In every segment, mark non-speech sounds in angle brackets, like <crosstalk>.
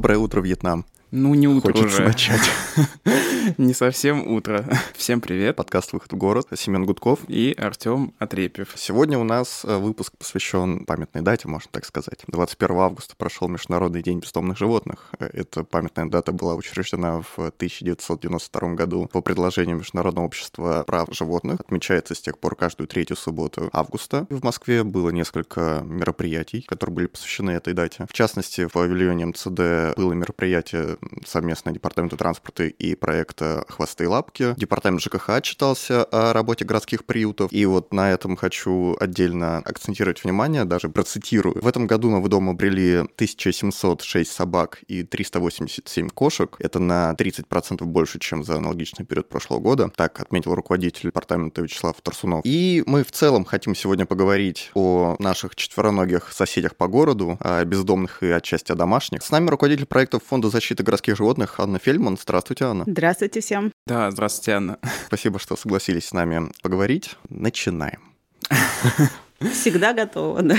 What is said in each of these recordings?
Доброе утро, Вьетнам. Ну, не утро Хочется уже. начать. <laughs> <laughs> Не совсем утро. <laughs> Всем привет. Подкаст «Выход в город». Семен Гудков. И Артем Отрепьев. Сегодня у нас э, выпуск посвящен памятной дате, можно так сказать. 21 августа прошел Международный день бездомных животных. Э, Эта памятная дата была учреждена в 1992 году по предложению Международного общества прав животных. Отмечается с тех пор каждую третью субботу августа. В Москве было несколько мероприятий, которые были посвящены этой дате. В частности, в павильоне МЦД было мероприятие совместно Департамента транспорта и проекта «Хвосты и лапки». Департамент ЖКХ отчитался о работе городских приютов. И вот на этом хочу отдельно акцентировать внимание, даже процитирую. В этом году на дом обрели 1706 собак и 387 кошек. Это на 30% больше, чем за аналогичный период прошлого года. Так отметил руководитель департамента Вячеслав Тарсунов. И мы в целом хотим сегодня поговорить о наших четвероногих соседях по городу, о бездомных и отчасти о домашних. С нами руководитель проекта Фонда защиты городских животных Анна Фельман. Здравствуйте, Анна. Здравствуйте всем. Да, здравствуйте, Анна. <laughs> Спасибо, что согласились с нами поговорить. Начинаем. Всегда готова, да.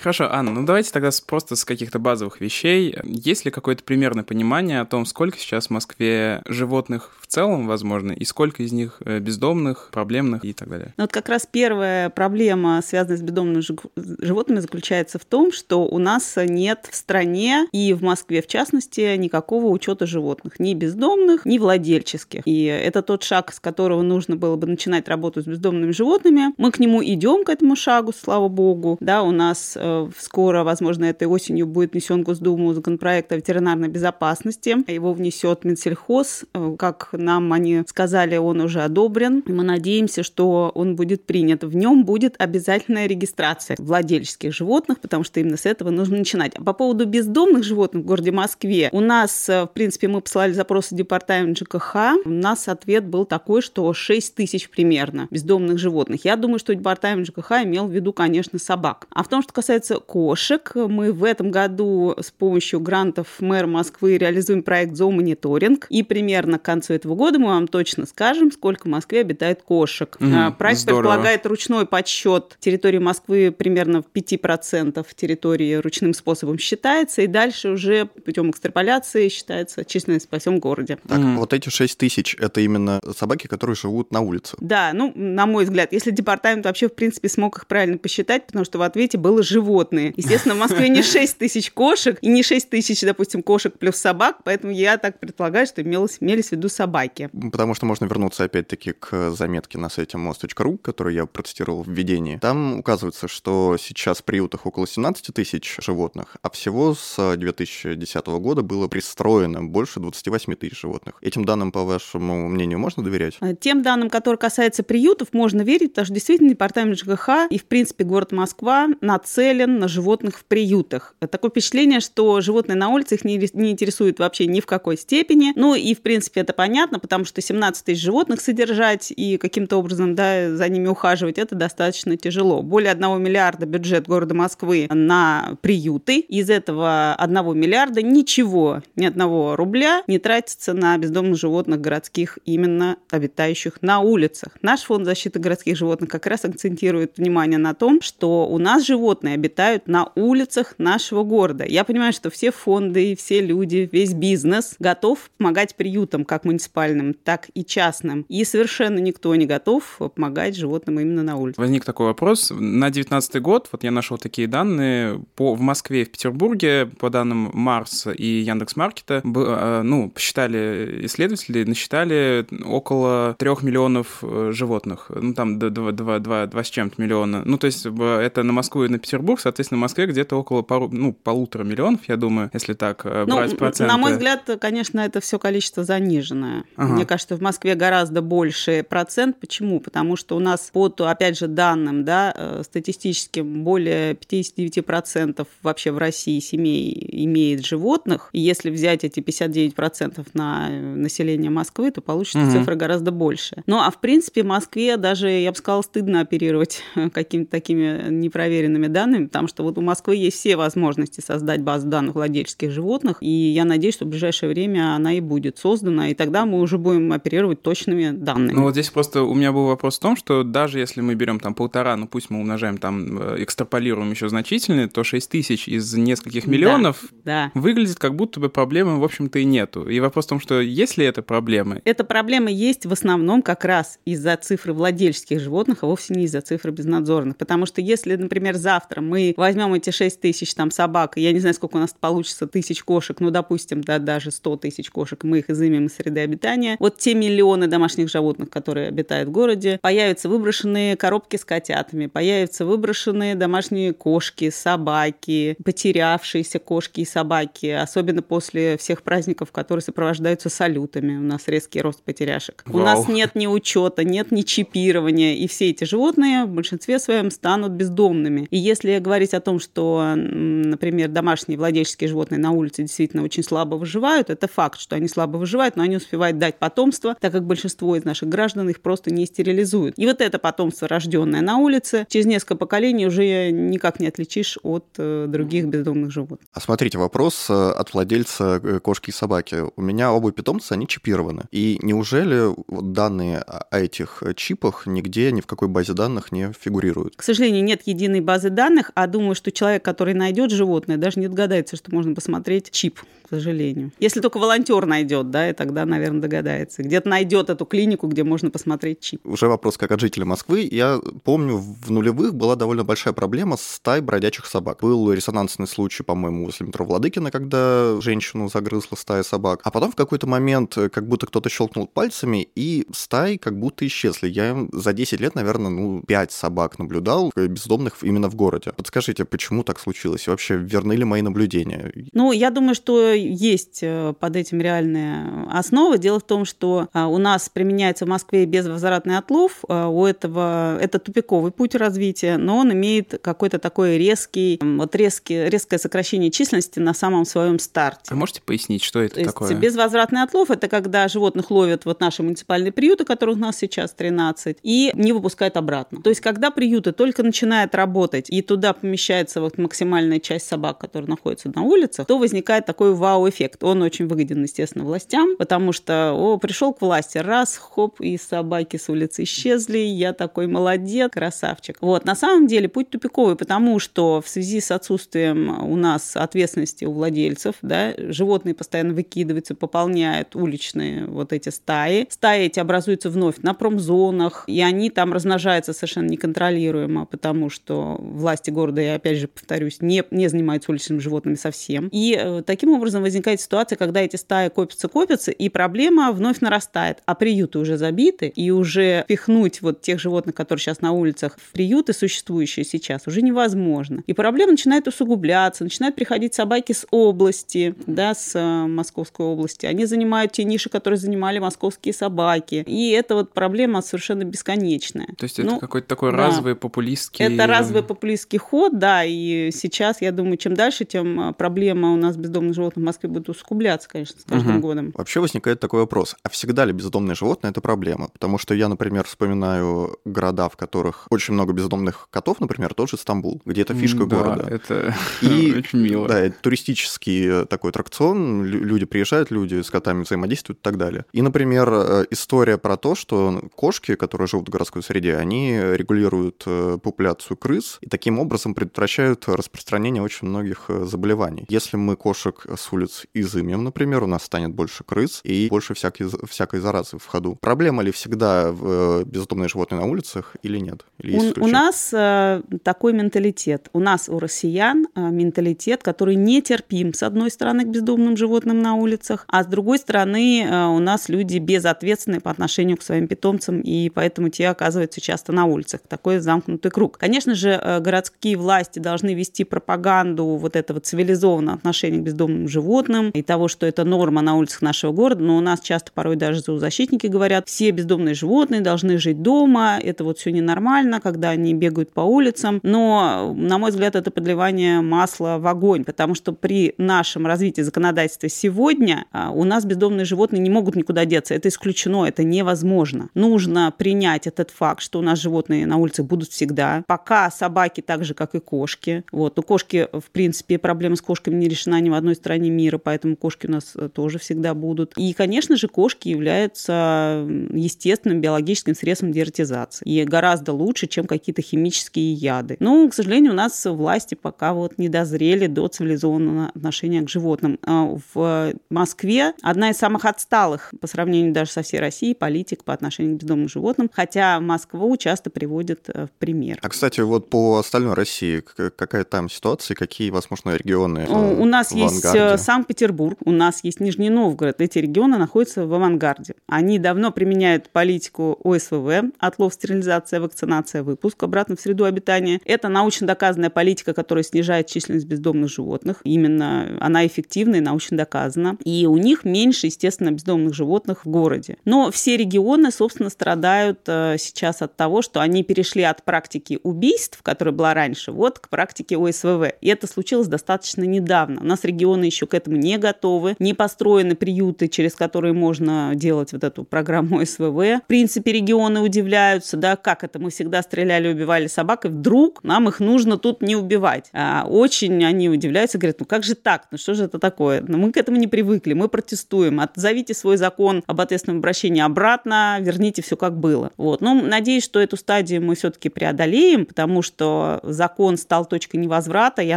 Хорошо, Анна, ну давайте тогда просто с каких-то базовых вещей. Есть ли какое-то примерное понимание о том, сколько сейчас в Москве животных в целом, возможно, и сколько из них э, бездомных, проблемных и так далее? Ну вот как раз первая проблема, связанная с бездомными жи- животными, заключается в том, что у нас нет в стране и в Москве в частности никакого учета животных, ни бездомных, ни владельческих. И это тот шаг, с которого нужно было бы начинать работу с бездомными животными. Мы к нему идем, к этому шагу, слава богу. Да, у нас э, скоро, возможно, этой осенью будет внесен в Госдуму законопроект о ветеринарной безопасности. Его внесет Минсельхоз. Э, Как нам они сказали, он уже одобрен. Мы надеемся, что он будет принят. В нем будет обязательная регистрация владельческих животных, потому что именно с этого нужно начинать. А по поводу бездомных животных в городе Москве, у нас, э, в принципе, мы посылали запросы в департамент ЖКХ. У нас ответ был такой, что 6 тысяч примерно бездомных животных. Я думаю, что департамент ЖКХ имел в виду, конечно, собак. А в том, что касается кошек, мы в этом году с помощью грантов мэра Москвы реализуем проект «Зоомониторинг». И примерно к концу этого года мы вам точно скажем, сколько в Москве обитает кошек. Мгм, А, Проект здорово. предполагает ручной подсчет территории Москвы примерно в 5% территории ручным способом считается, и дальше уже путем экстраполяции считается численность во всем городе. Так, Мгм. вот эти 6 тысяч — это именно собаки, которые живут на улице. Да, ну, на мой взгляд, если департамент вообще, в принципе, смог их правильно посчитать, потому что в ответе было животные. Естественно, в Москве не <laughs> 6 тысяч кошек и не 6 тысяч, допустим, кошек плюс собак, поэтому я так предполагаю, что имелось, имелись в виду собаки. Потому что можно вернуться опять-таки к заметке на сайте мост.ру, которую я процитировал в введении. Там указывается, что сейчас в приютах около 17 тысяч животных, а всего с 2010 года было пристроено больше 28 тысяч животных. Этим данным, по вашему мнению, можно доверять? А Тем данным, которые касаются приютов, можно верить, потому что действительно департамент ЖКХ и, в принципе, город Москва нацелен на животных в приютах. Такое впечатление, что животные на улице их не, не интересуют вообще ни в какой степени. Ну и, в принципе, это понятно, потому что 17 тысяч животных содержать и каким-то образом да, за ними ухаживать, это достаточно тяжело. Более 1 миллиарда бюджет города Москвы на приюты. Из этого 1 миллиарда ничего, ни одного рубля не тратится на бездомных животных городских, именно обитающих на улицах. Наш фонд защиты городских животных как раз акцентирует внимание на том, что у нас животные обитают на улицах нашего города. Я понимаю, что все фонды, все люди, весь бизнес готов помогать приютам, как муниципальным, так и частным. И совершенно никто не готов помогать животным именно на улице. Возник такой вопрос. На 2019 год, вот я нашел такие данные, по, в Москве и в Петербурге, по данным Марс и Яндекс.Маркета, э, ну, посчитали исследователи, насчитали около трех миллионов э, животных. Ну, там д- два, два, два, два с чем-то миллиона. Ну, то есть б- это на Москву и на Петербург, соответственно, в Москве где-то около пару, ну, полутора миллионов, я думаю, если так э, Ну, брать проценты. на мой взгляд, конечно, это все количество заниженное. Ага. Мне кажется, в Москве гораздо больше процент. Почему? Потому что у нас под, опять же, данным да, э, статистическим более 59% вообще в России семей имеет животных. И если взять эти 59% на население Москвы, то получится Мгм. цифра гораздо больше. Ну, а в принципе, в Москве даже, я бы сказала, стыдно оперировать <laughs> какими-то такими непроверенными данными, животными, потому что вот у Москвы есть все возможности создать базу данных владельческих животных, и я надеюсь, что в ближайшее время она и будет создана, и тогда мы уже будем оперировать точными данными. Ну вот здесь просто у меня был вопрос в том, что даже если мы берем там полтора, ну пусть мы умножаем там, э, экстраполируем еще значительно, то 6 тысяч из нескольких миллионов да, да. выглядит как будто бы проблемы, в общем-то, и нету. И вопрос в том, что есть ли это проблемы? Эта проблема есть в основном как раз из-за цифры владельческих животных, а вовсе не из-за цифры безнадзорных. Потому что если, например, завтра мы возьмем эти 6 тысяч там собак, я не знаю, сколько у нас получится тысяч кошек, ну, допустим, да, даже 100 тысяч кошек, мы их изымем из среды обитания, вот те миллионы домашних животных, которые обитают в городе, появятся выброшенные коробки с котятами, появятся выброшенные домашние кошки, собаки, потерявшиеся кошки и собаки, особенно после всех праздников, которые сопровождаются салютами. У нас резкий рост потеряшек. Вау. У нас нет ни учета, нет ни чипирования, и все эти животные в большинстве своем станут бездомными. И если говорить о том, что, например, домашние владельческие животные на улице действительно очень слабо выживают, это факт, что они слабо выживают, но они успевают дать потомство, так как большинство из наших граждан их просто не стерилизуют. И вот это потомство, рожденное на улице, через несколько поколений уже никак не отличишь от э, других бездомных животных. А смотрите, вопрос э, от владельца э, кошки и собаки. У меня оба питомца, они чипированы. И неужели данные о этих чипах нигде, ни в какой базе данных не фигурируют? К сожалению, нет единой базы данных, а думаю, что человек, который найдет животное, даже не догадается, что можно посмотреть чип к сожалению. Если только волонтер найдет, да, и тогда, наверное, догадается. Где-то найдет эту клинику, где можно посмотреть чип. Уже вопрос как от жителя Москвы. Я помню, в нулевых была довольно большая проблема с стаей бродячих собак. Был резонансный случай, по-моему, возле метро Владыкина, когда женщину загрызла стая собак. А потом в какой-то момент как будто кто-то щелкнул пальцами, и стаи как будто исчезли. Я за 10 лет, наверное, ну, 5 собак наблюдал, бездомных именно в городе. Подскажите, почему так случилось? И вообще, верны ли мои наблюдения? Ну, я думаю, что есть э, под этим реальная основа. Дело в том, что а, у нас применяется в Москве безвозвратный отлов. А, у этого это тупиковый путь развития, но он имеет какой-то такой резкий, вот резкий, резкое сокращение численности на самом своем старте. А можете пояснить, что это То такое? Есть безвозвратный отлов – это когда животных ловят вот наши муниципальные приюты, которых у нас сейчас 13, и не выпускают обратно. То есть когда приюты только начинают работать, и туда помещается вот максимальная часть собак, которые находятся на улицах, то возникает такой вау вау-эффект. Он очень выгоден, естественно, властям, потому что, о, пришел к власти, раз, хоп, и собаки с улицы исчезли, я такой молодец, красавчик. Вот, на самом деле путь тупиковый, потому что в связи с отсутствием у нас ответственности у владельцев, да, животные постоянно выкидываются, пополняют уличные вот эти стаи. Стаи эти образуются вновь на промзонах, и они там размножаются совершенно неконтролируемо, потому что власти города, я опять же повторюсь, не, не занимаются уличными животными совсем. И э, таким образом возникает ситуация, когда эти стаи копятся-копятся, и проблема вновь нарастает. А приюты уже забиты, и уже пихнуть вот тех животных, которые сейчас на улицах, в приюты, существующие сейчас, уже невозможно. И проблема начинает усугубляться, начинают приходить собаки с области, да, с э, Московской области. Они занимают те ниши, которые занимали московские собаки. И эта вот проблема совершенно бесконечная. То есть это ну, какой-то такой да. разовый популистский... Это разовый популистский ход, да, и сейчас, я думаю, чем дальше, тем э, проблема у нас бездомных животных в Москве будет усугубляться, конечно, с каждым угу. годом. Вообще возникает такой вопрос, а всегда ли бездомные животные это проблема? Потому что я, например, вспоминаю города, в которых очень много бездомных котов, например, тот же Стамбул, где это фишка да, города. это и, <laughs> очень мило. Да, это туристический такой аттракцион, люди приезжают, люди с котами взаимодействуют и так далее. И, например, э, история про то, что кошки, которые живут в городской среде, они регулируют э, популяцию крыс и таким образом предотвращают распространение очень многих э, заболеваний. Если мы кошек с улиц изымем, например, у нас станет больше крыс и больше всякой, всякой заразы в ходу. Проблема ли всегда в бездомные животные на улицах или нет? Или у, у нас э, такой менталитет. У нас, у россиян, э, менталитет, который нетерпим, с одной стороны, к бездомным животным на улицах, а с другой стороны, э, у нас люди безответственные по отношению к своим питомцам, и поэтому те оказываются часто на улицах. Такой замкнутый круг. Конечно же, э, городские власти должны вести пропаганду вот этого цивилизованного отношения к бездомным животным и того, что это норма на улицах нашего города, но у нас часто порой даже зоозащитники говорят, все бездомные животные должны жить дома, это вот все ненормально, когда они бегают по улицам, но, на мой взгляд, это подливание масла в огонь, потому что при нашем развитии законодательства сегодня а, у нас бездомные животные не могут никуда деться, это исключено, это невозможно. Нужно принять этот факт, что у нас животные на улицах будут всегда. Пока собаки так же, как и кошки. Вот. У кошки, в принципе, проблема с кошками не решена ни в одной стране мира, поэтому кошки у нас тоже всегда будут. И, конечно же, кошки являются естественным биологическим средством дератизации. И гораздо лучше, чем какие-то химические яды. Но, к сожалению, у нас власти пока вот не дозрели до цивилизованного отношения к животным. А в Москве одна из самых отсталых по сравнению даже со всей Россией политик по отношению к бездомным животным, хотя Москву часто приводят э, в пример. А, кстати, вот по остальной России какая там ситуация, какие, возможно, регионы У нас есть э, Санкт-Петербург, у нас есть Нижний Новгород. Эти регионы находятся в авангарде. Они давно применяют политику ОСВВ, отлов, стерилизация, вакцинация, выпуск обратно в среду обитания. Это научно доказанная политика, которая снижает численность бездомных животных. Именно она эффективна и научно доказана. И у них меньше, естественно, бездомных животных в городе. Но все регионы, собственно, страдают э, сейчас от того, что они перешли от практики убийств, которая была раньше, вот к практике ОСВВ. И это случилось достаточно недавно. У нас регионы еще к этому не готовы, не построены приюты, через которые можно делать вот эту программу ОСВВ. В принципе, регионы удивляются, да, как это мы всегда стреляли, убивали собак, и вдруг нам их нужно тут не убивать. А очень они удивляются, говорят, ну как же так, ну что же это такое? Ну мы к этому не привыкли, мы протестуем, отзовите свой закон об ответственном обращении обратно, верните все как было. Вот. Но надеюсь, что эту стадию мы все-таки преодолеем, потому что закон стал точкой невозврата, я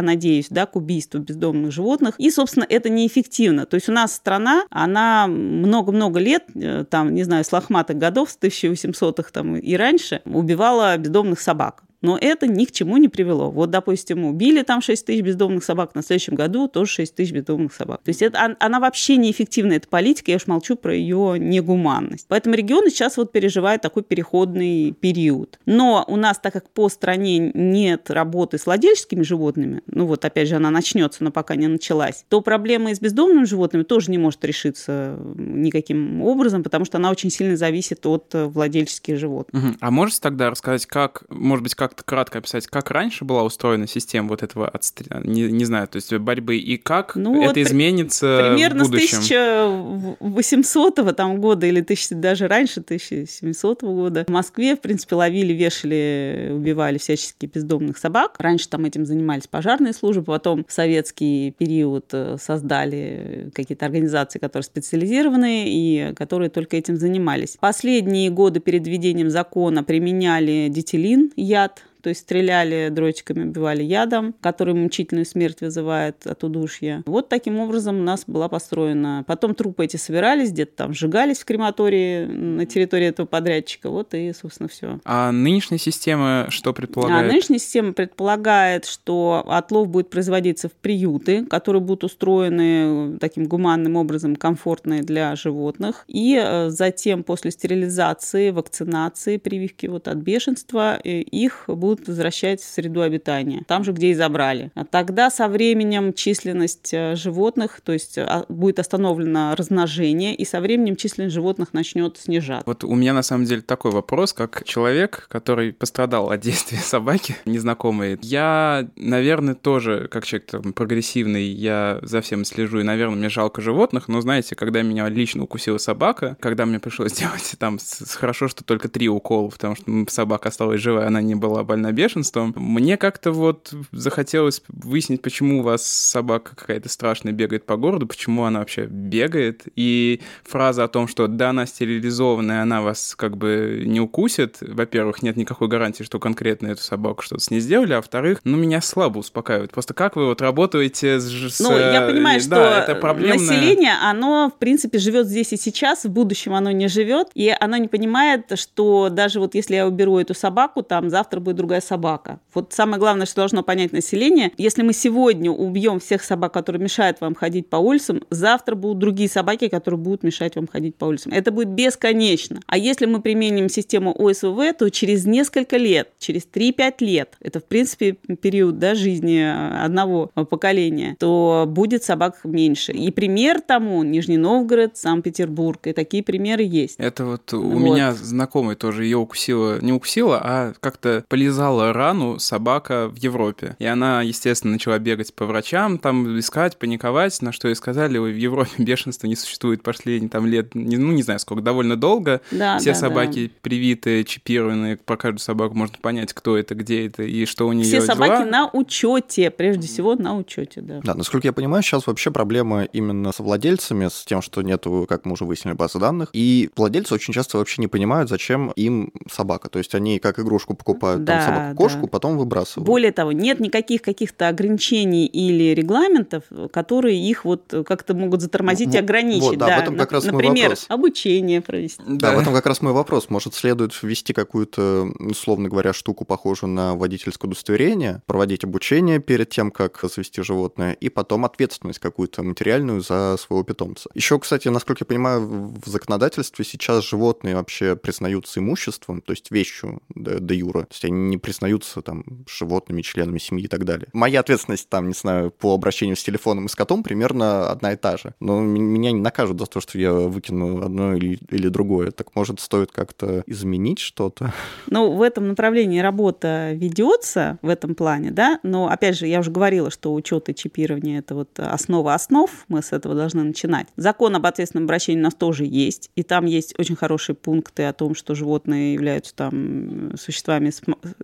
надеюсь, да, к убийству бездомных животных. И, собственно, это неэффективно. То есть у нас страна, она много-много лет, э, там, не знаю, с лохматых годов, с 1800-х там и раньше, убивала бездомных собак но это ни к чему не привело. Вот, допустим, убили там 6 тысяч бездомных собак, на следующем году тоже 6 тысяч бездомных собак. То есть это, она вообще неэффективная, эта политика, я уж молчу про ее негуманность. Поэтому регионы сейчас вот переживают такой переходный период. Но у нас, так как по стране нет работы с владельческими животными, ну вот опять же она начнется, но пока не началась, то проблема с бездомными животными тоже не может решиться никаким образом, потому что она очень сильно зависит от владельческих животных. Угу. А можете тогда рассказать, как, может быть, как как-то кратко описать, как раньше была устроена система вот этого отстрела, не, не знаю, то есть борьбы, и как ну, это вот изменится примерно в будущем? с 1800 там, года или тысячи, даже раньше, 1700 года в Москве, в принципе, ловили, вешали, убивали всячески бездомных собак. Раньше там этим занимались пожарные службы, потом в советский период э, создали какие-то организации, которые специализированные и которые только этим занимались. Последние годы перед введением закона применяли дитилин, яд, то есть стреляли дротиками, убивали ядом, который мучительную смерть вызывает от удушья. Вот таким образом у нас была построена. Потом трупы эти собирались, где-то там сжигались в крематории на территории этого подрядчика. Вот и, собственно, все. А нынешняя система что предполагает? А нынешняя система предполагает, что отлов будет производиться в приюты, которые будут устроены таким гуманным образом, комфортные для животных. И э, затем после стерилизации, вакцинации, прививки вот от бешенства, э, их будут будут возвращать в среду обитания, там же, где и забрали. А тогда со временем численность э, животных, то есть а, будет остановлено размножение, и со временем численность животных начнет снижаться. Вот у меня на самом деле такой вопрос, как человек, который пострадал от действия <laughs> собаки незнакомой. Я, наверное, тоже, как человек там, прогрессивный, я за всем слежу, и, наверное, мне жалко животных, но, знаете, когда меня лично укусила собака, когда мне пришлось <laughs> делать там хорошо, что только три укола, потому что собака осталась живая, она не была больна бешенством. Мне как-то вот захотелось выяснить, почему у вас собака какая-то страшная бегает по городу, почему она вообще бегает. И фраза о том, что да, она стерилизованная, она вас как бы не укусит. Во-первых, нет никакой гарантии, что конкретно эту собаку что-то с ней сделали, а во-вторых, ну, меня слабо успокаивает. Просто как вы вот работаете с... Ну, я понимаю, что это проблемное... население, оно, в принципе, живет здесь и сейчас, в будущем оно не живет, и оно не понимает, что даже вот если я уберу эту собаку, там завтра будет другая собака. Вот самое главное, что должно понять население, если мы сегодня убьем всех собак, которые мешают вам ходить по улицам, завтра будут другие собаки, которые будут мешать вам ходить по улицам. Это будет бесконечно. А если мы применим систему ОСВВ, то через несколько лет, через 3-5 лет, это, в принципе, период да, жизни одного поколения, то будет собак меньше. И пример тому Нижний Новгород, Санкт-Петербург. И такие примеры есть. Это вот у вот. меня знакомый тоже ее укусила, не укусила, а как-то полезала показала рану собака в Европе. И она, естественно, начала бегать по врачам, там искать, паниковать, на что ей сказали, в Европе бешенства не существует, пошли там лет, ну, не знаю сколько, довольно долго. Да, Все да, собаки да. привиты, чипированы, по каждую собаку можно понять, кто это, где это и что у нее Все собаки на учете, прежде всего на учете, да. Да, насколько я понимаю, сейчас вообще проблема именно со владельцами, с тем, что нету, как мы уже выяснили, базы данных, и владельцы очень часто вообще не понимают, зачем им собака. То есть они как игрушку покупают да, там да. потом выбрасывают. Более того, нет никаких каких-то ограничений или регламентов, которые их вот как-то могут затормозить и ограничить. Вот, да, да. в этом как раз Например, мой вопрос. обучение провести. Да, да, в этом как раз мой вопрос. Может, следует ввести какую-то, условно говоря, штуку, похожую на водительское удостоверение, проводить обучение перед тем, как завести животное, и потом ответственность какую-то материальную за своего питомца. Еще, кстати, насколько я понимаю, в законодательстве сейчас животные вообще признаются имуществом, то есть вещью де юра. То есть они не признаются там животными, членами семьи и так далее. Моя ответственность там, не знаю, по обращению с телефоном и с котом примерно одна и та же. Но меня не накажут за то, что я выкину одно или, или другое. Так может стоит как-то изменить что-то? <laughs> Ну, в этом направлении работа ведется в этом плане, да, но опять же, я уже говорила, что учет и чипирование это вот основа основ, мы с этого должны начинать. Закон об ответственном обращении у нас тоже есть, и там есть очень хорошие пункты о том, что животные являются там существами,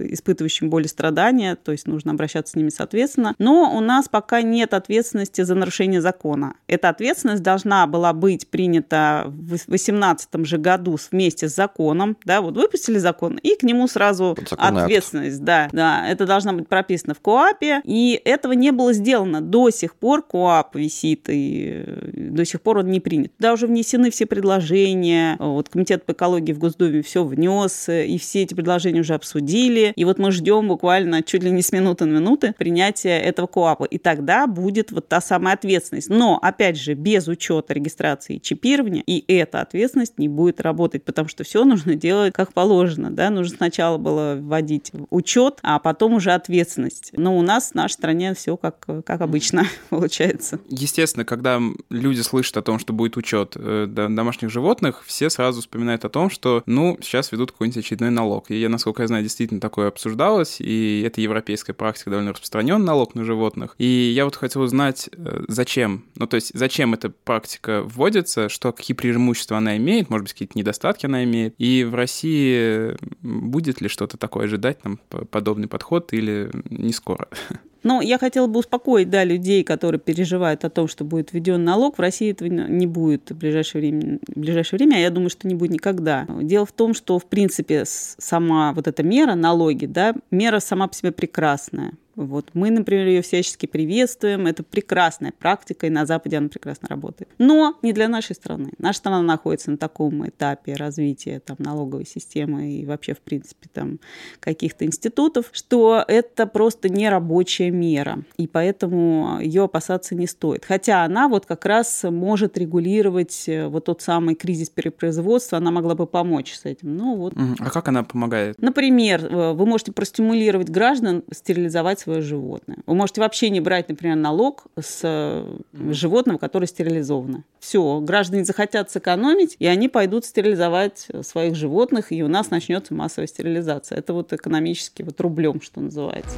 испытывающими боль и страдания, то есть нужно обращаться с ними соответственно. Но у нас пока нет ответственности за нарушение закона. Эта ответственность должна была быть принята в 2018 же году вместе с законом, да, вот выпустили закон, и к нему сразу ответственность, акт. да, да, это должна быть прописано в КОАПе, и этого не было сделано. До сих пор КОАП висит, и э, до сих пор он не принят. Туда уже внесены все предложения, вот Комитет по экологии в Госдуме все внес, и все эти предложения уже обсудили, и вот мы ждем буквально чуть ли не с минуты на минуты принятия этого КОАПа, и тогда будет вот та самая ответственность. Но, опять же, без учета регистрации и чипирования, и эта ответственность не будет работать, потому что все нужно делать как положено, да, нужно сначала было вводить учет, а потом уже ответственность. Но у нас в нашей стране все как, как обычно <laughs> получается. Естественно, когда люди слышат о том, что будет учет э, домашних животных, все сразу вспоминают о том, что, ну, сейчас ведут какой-нибудь очередной налог. И я, насколько я знаю, действительно такое обсуждалось, и это европейская практика довольно распространен налог на животных. И я вот хотел узнать, э, зачем? Ну, то есть, зачем эта практика вводится, что, какие преимущества она имеет, может быть, какие-то недостатки она имеет, и в России будет ли что-то такое ожидать, там, подобный подход, или не скоро? <laughs> Но я хотела бы успокоить, да, людей, которые переживают о том, что будет введен налог. В России этого не будет в ближайшее время, в ближайшее время, а я думаю, что не будет никогда. Дело в том, что, в принципе, сама вот эта мера, налоги, да, мера сама по себе прекрасная. Вот. Мы, например, ее всячески приветствуем. Это прекрасная практика, и на Западе она прекрасно работает. Но не для нашей страны. Наша страна находится на таком этапе развития там, налоговой системы и вообще, в принципе, там, каких-то институтов, что это просто не рабочая мера. И поэтому ее опасаться не стоит. Хотя она вот как раз может регулировать э, вот тот самый кризис перепроизводства, она могла бы помочь с этим. Ну, вот. А как она помогает? Например, э, вы можете простимулировать граждан стерилизовать свое животное. Вы можете вообще не брать, например, налог с э, животного, которое стерилизовано. Все, граждане захотят сэкономить, и они пойдут стерилизовать своих животных, и у нас начнется массовая стерилизация. Это вот экономически вот рублем, что называется.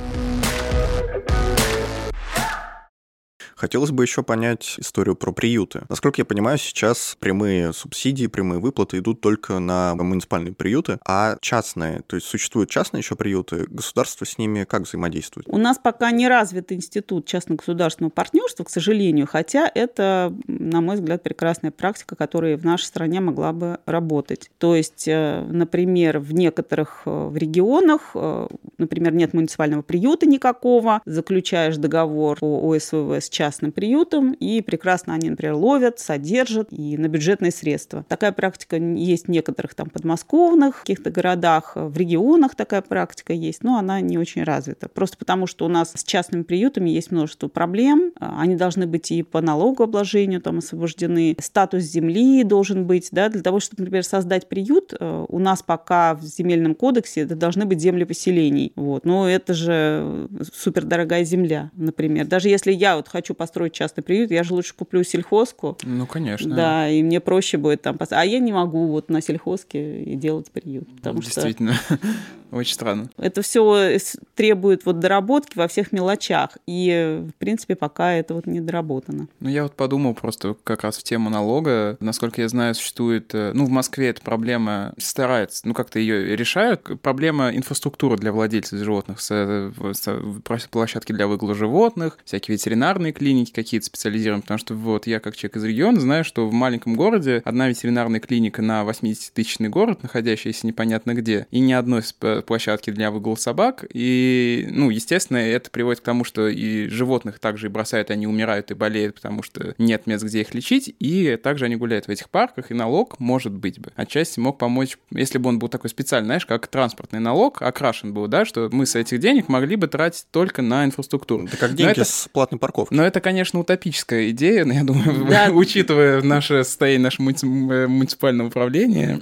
Хотелось бы еще понять историю про приюты. Насколько я понимаю, сейчас прямые субсидии, прямые выплаты идут только на муниципальные приюты, а частные, то есть существуют частные еще приюты, государство с ними как взаимодействует? У нас пока не развит институт частно-государственного партнерства, к сожалению, хотя это, на мой взгляд, прекрасная практика, которая в нашей стране могла бы работать. То есть, э, например, в некоторых э, в регионах, э, например, нет муниципального приюта никакого, заключаешь договор по ОСВВ с частным частным приютам, и прекрасно они, например, ловят, содержат и на бюджетные средства. Такая практика есть в некоторых там подмосковных каких-то городах, в регионах такая практика есть, но она не очень развита. Просто потому, что у нас с частными приютами есть множество проблем. Они должны быть и по налогообложению там освобождены. Статус земли должен быть, да, для того, чтобы, например, создать приют, э, у нас пока в земельном кодексе это должны быть земли поселений. Вот. Но это же супердорогая земля, например. Даже если я вот хочу построить частный приют, я же лучше куплю сельхозку. Ну, конечно. Да, и мне проще будет там... А я не могу вот на сельхозке и делать приют. Потому Действительно. Что <laughs> Очень странно. Это все требует вот доработки во всех мелочах. И, в принципе, пока это вот не доработано. Ну, я вот подумал просто как раз в тему налога. Насколько я знаю, существует... Э, ну, в Москве эта проблема старается, ну, как-то ее решают. Проблема инфраструктуры для владельцев животных, с, с площадки для выгула животных, всякие ветеринарные клиники какие-то специализированные, потому что вот я как человек из региона знаю, что в маленьком городе одна ветеринарная клиника на 80-тысячный город, находящаяся непонятно где, и ни одной площадки для выгула собак, и, ну, естественно, это приводит к тому, что и животных также и бросают, они умирают и болеют, потому что нет мест, где их лечить, и также они гуляют в этих парках, и налог, может быть бы, отчасти мог помочь, если бы он был такой специальный, знаешь, как транспортный налог, окрашен был, да, что мы с этих денег могли бы тратить только на инфраструктуру. Это как деньги это... с платной парковки. Но это, конечно, утопическая идея, но я думаю, да. <laughs> учитывая наше состояние нашего муниципального управления.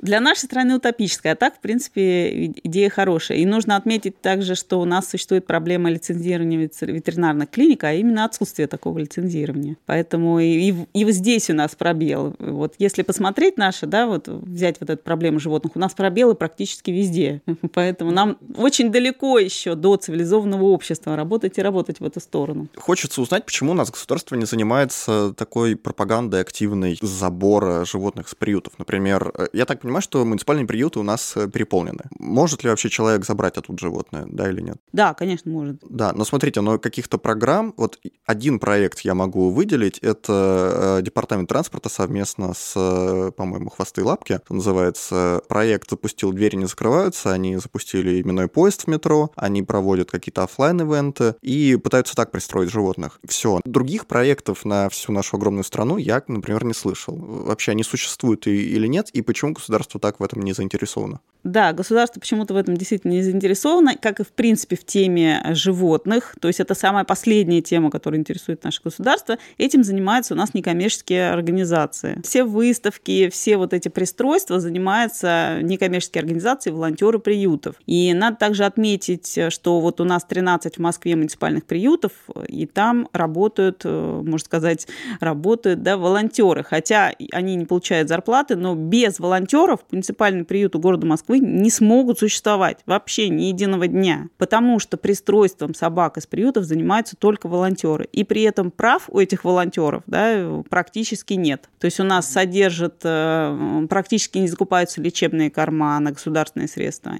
Для нашей страны утопическая, а так, в принципе, идея хорошая. И нужно отметить также, что у нас существует проблема лицензирования ветеринарных клиник, а именно отсутствие такого лицензирования. Поэтому и, и, и здесь у нас пробел. Вот если посмотреть наши, да, вот взять вот эту проблему животных, у нас пробелы практически везде. <laughs> Поэтому нам очень далеко еще до цивилизованного общества работать и работать в эту сторону. Хочется узнать, почему у нас государство не занимается такой пропагандой активной забора животных с приютов. Например, э, я так понимаю, что муниципальные приюты у нас э, переполнены. Может ли вообще человек забрать оттуда животное, да или нет? Да, конечно, может. Да, но смотрите, но каких-то программ, вот один проект я могу выделить, это э, департамент транспорта совместно с, по-моему, «Хвосты и лапки», называется. Проект запустил «Двери не закрываются», они запустили именной поезд в метро, они проводят какие-то офлайн ивенты и пытаются так пристроить животных. Все. Других проектов на всю нашу огромную страну я, например, не слышал. Вообще они существуют или нет, и почему государство так в этом не заинтересовано? Да, государство почему-то в этом действительно не заинтересовано, как и, в принципе, в теме животных. То есть это самая последняя тема, которая интересует наше государство. Этим занимаются у нас некоммерческие организации. Все выставки, все вот эти пристройства занимаются некоммерческие организации, волонтеры приютов. И надо также отметить, что вот у нас 13 в Москве муниципальных приютов, и там работают, э, можно сказать, работают да, волонтеры. Хотя они не получают зарплаты, но без волонтеров муниципальный приют у города Москвы не смогут существовать вообще ни единого дня, потому что пристройством собак из приютов занимаются только волонтеры. И при этом прав у этих волонтеров да, практически нет. То есть у нас содержат, э, практически не закупаются лечебные корма на государственные средства,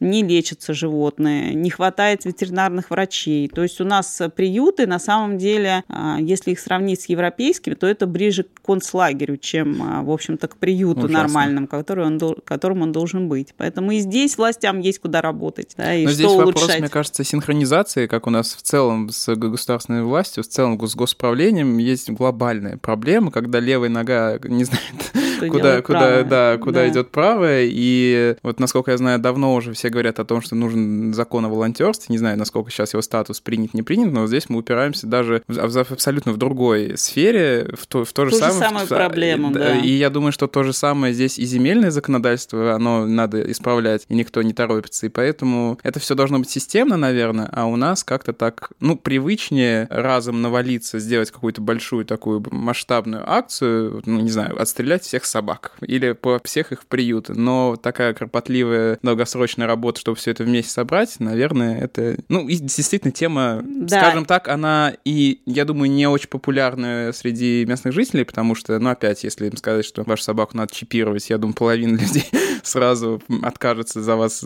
не лечатся животные, не хватает ветеринарных врачей. То есть у нас приюты, на самом деле, э, если их сравнить с европейскими, то это ближе к концлагерю, чем, э, в общем-то, к приюту Ужасно. нормальному, который он, которым он должен быть. Поэтому и здесь властям есть куда работать. Да, и Но что здесь улучшать. вопрос, мне кажется, синхронизации, как у нас в целом с государственной властью, в целом с госправлением есть глобальная проблема, когда левая нога не знает, <laughs> куда, куда, да, куда да. идет правая. И вот, насколько я знаю, давно уже все говорят о том, что нужен закон о волонтерстве. Не знаю, насколько сейчас его статус принят, не принят, но здесь мы упираемся даже в, в абсолютно в другой сфере, в то, в то же ту самое. Же самую в, проблему, да. И я думаю, что то же самое здесь и земельное законодательство, оно надо исправлять, и никто не торопится. И поэтому это все должно быть системно, наверное, а у нас как-то так, ну, привычнее разом навалиться, сделать какую-то большую такую масштабную акцию, ну, не знаю, отстрелять всех собак или по всех их в приют. Но такая кропотливая долгосрочная работа, чтобы все это вместе собрать, наверное, это... Ну, и действительно тема, да. скажем так, она и, я думаю, не очень популярная среди местных жителей, потому что, ну, опять, если им сказать, что вашу собаку надо чипировать, я думаю, половина <laughs> людей сразу откажется за вас,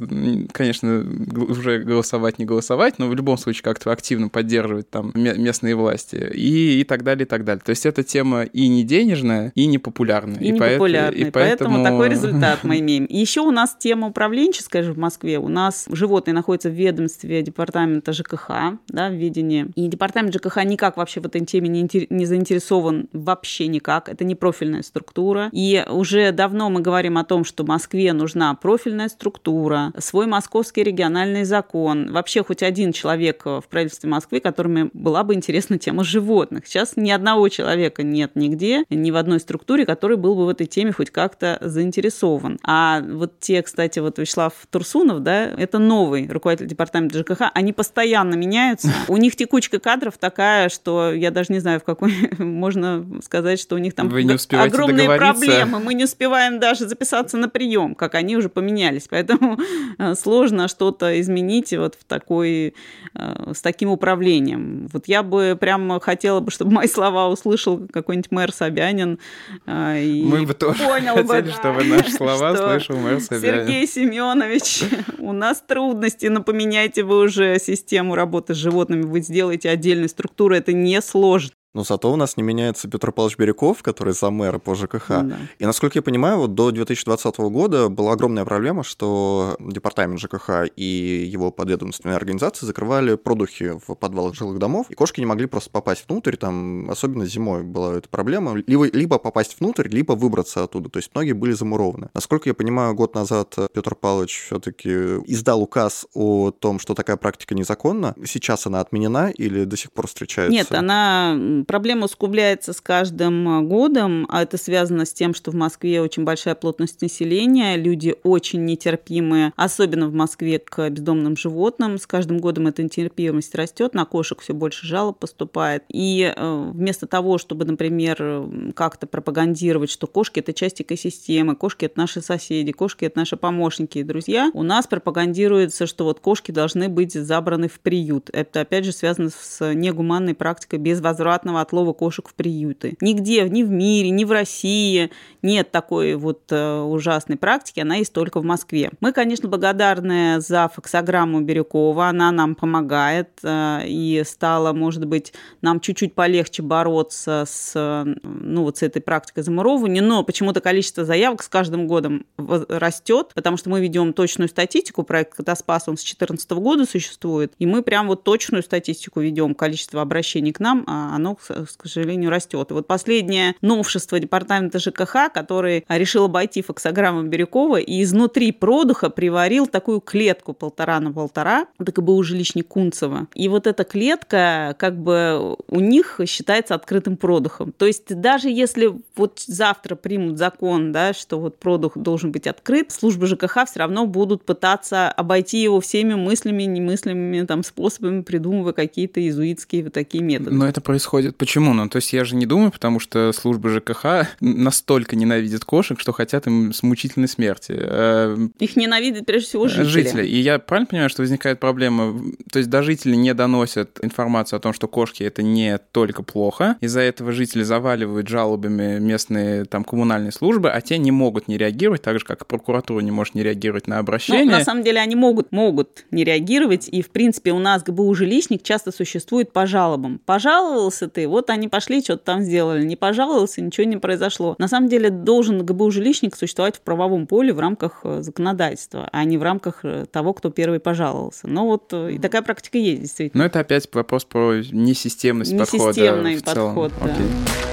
конечно, уже голосовать, не голосовать, но в любом случае как-то активно поддерживать там местные власти и, и так далее, и так далее. То есть эта тема и не денежная, и не популярная. И, и не популярная, и поэтому... поэтому такой <laughs> результат мы имеем. И еще у нас тема управленческая же в Москве. У нас животные находятся в ведомстве департамента ЖКХ, да, в ведении. И департамент ЖКХ никак вообще в этой теме не, не заинтересован вообще никак. Это не профильная структура. И уже давно мы говорим о том, что Москве нужна профильная структура, свой московский региональный закон, вообще хоть один человек в правительстве Москвы, которому была бы интересна тема животных. Сейчас ни одного человека нет нигде, ни в одной структуре, который был бы в этой этой теме хоть как-то заинтересован. А вот те, кстати, вот Вячеслав Турсунов, да, это новый руководитель департамента ЖКХ, они постоянно меняются. У них текучка кадров такая, что я даже не знаю, в какой <laughs> можно сказать, что у них там огромные проблемы. Мы не успеваем даже записаться на прием, как они уже поменялись. Поэтому э, сложно что-то изменить вот в такой, э, с таким управлением. Вот я бы прям хотела бы, чтобы мои слова услышал какой-нибудь мэр Собянин. Э, и Мы бы тоже понял хотели, бы, чтобы наши слова слышал мэр Собянин. Сергей Семенович, <laughs> у нас трудности, но поменяйте вы уже систему работы с животными, вы сделаете отдельную структуру, это не сложно. Но зато у нас не меняется Петр Павлович Бирюков, который за мэра по ЖКХ. Да. И, насколько я понимаю, вот до 2020 года была огромная проблема, что департамент ЖКХ и его подведомственные организации закрывали продухи в подвалах жилых домов, и кошки не могли просто попасть внутрь, там, особенно зимой была эта проблема, либо, либо попасть внутрь, либо выбраться оттуда. То есть многие были замурованы. Насколько я понимаю, год назад Петр Павлович все-таки издал указ о том, что такая практика незаконна. Сейчас она отменена или до сих пор встречается? Нет, она проблема усугубляется с каждым а, годом, а это связано с тем, что в Москве очень большая плотность населения, люди очень нетерпимые, особенно в Москве к бездомным животным. С каждым годом эта нетерпимость растет, на кошек все больше жалоб поступает. И э, вместо того, чтобы, например, как-то пропагандировать, что кошки это часть экосистемы, кошки это наши соседи, кошки это наши помощники и друзья, у нас пропагандируется, что вот кошки должны быть забраны в приют. Это опять же связано с негуманной практикой безвозвратного бесплатного отлова кошек в приюты. Нигде, ни в мире, ни в России нет такой вот э, ужасной практики, она есть только в Москве. Мы, конечно, благодарны за фоксограмму Бирюкова, она нам помогает, э, и стало, может быть, нам чуть-чуть полегче бороться с, ну, вот с этой практикой замуровывания, но почему-то количество заявок с каждым годом растет, потому что мы ведем точную статистику, проект Катаспас, он с 2014 года существует, и мы прям вот точную статистику ведем, количество обращений к нам, а оно к сожалению, растет. И вот последнее новшество департамента ЖКХ, который решил обойти фоксограмму Бирюкова и изнутри продуха приварил такую клетку полтора на полтора, это как бы у жилищник Кунцева. И вот эта клетка как бы у них считается открытым продухом. То есть даже если вот завтра примут закон, да, что вот продух должен быть открыт, службы ЖКХ все равно будут пытаться обойти его всеми мыслями, немыслимыми там способами, придумывая какие-то иезуитские вот такие методы. Но это происходит Почему? Ну, то есть я же не думаю, потому что служба ЖКХ настолько ненавидит кошек, что хотят им с мучительной смерти. Э, Их ненавидят прежде всего жители. Жители. И я правильно понимаю, что возникает проблема? То есть до жителей не доносят информацию о том, что кошки это не только плохо. Из-за этого жители заваливают жалобами местные там коммунальные службы, а те не могут не реагировать, так же, как и прокуратура не может не реагировать на обращение. Ну, на самом деле они могут, могут не реагировать, и, в принципе, у нас ГБУ «Жилищник» часто существует по жалобам. Пожаловался ты, вот они пошли, что-то там сделали, не пожаловался, ничего не произошло. На самом деле должен ГБУ жилищник существовать в правовом поле в рамках э, законодательства, а не в рамках э, того, кто первый пожаловался. Но вот э, и такая практика есть, действительно. Но это опять вопрос про несистемность подхода. Несистемный подход, да. Окей.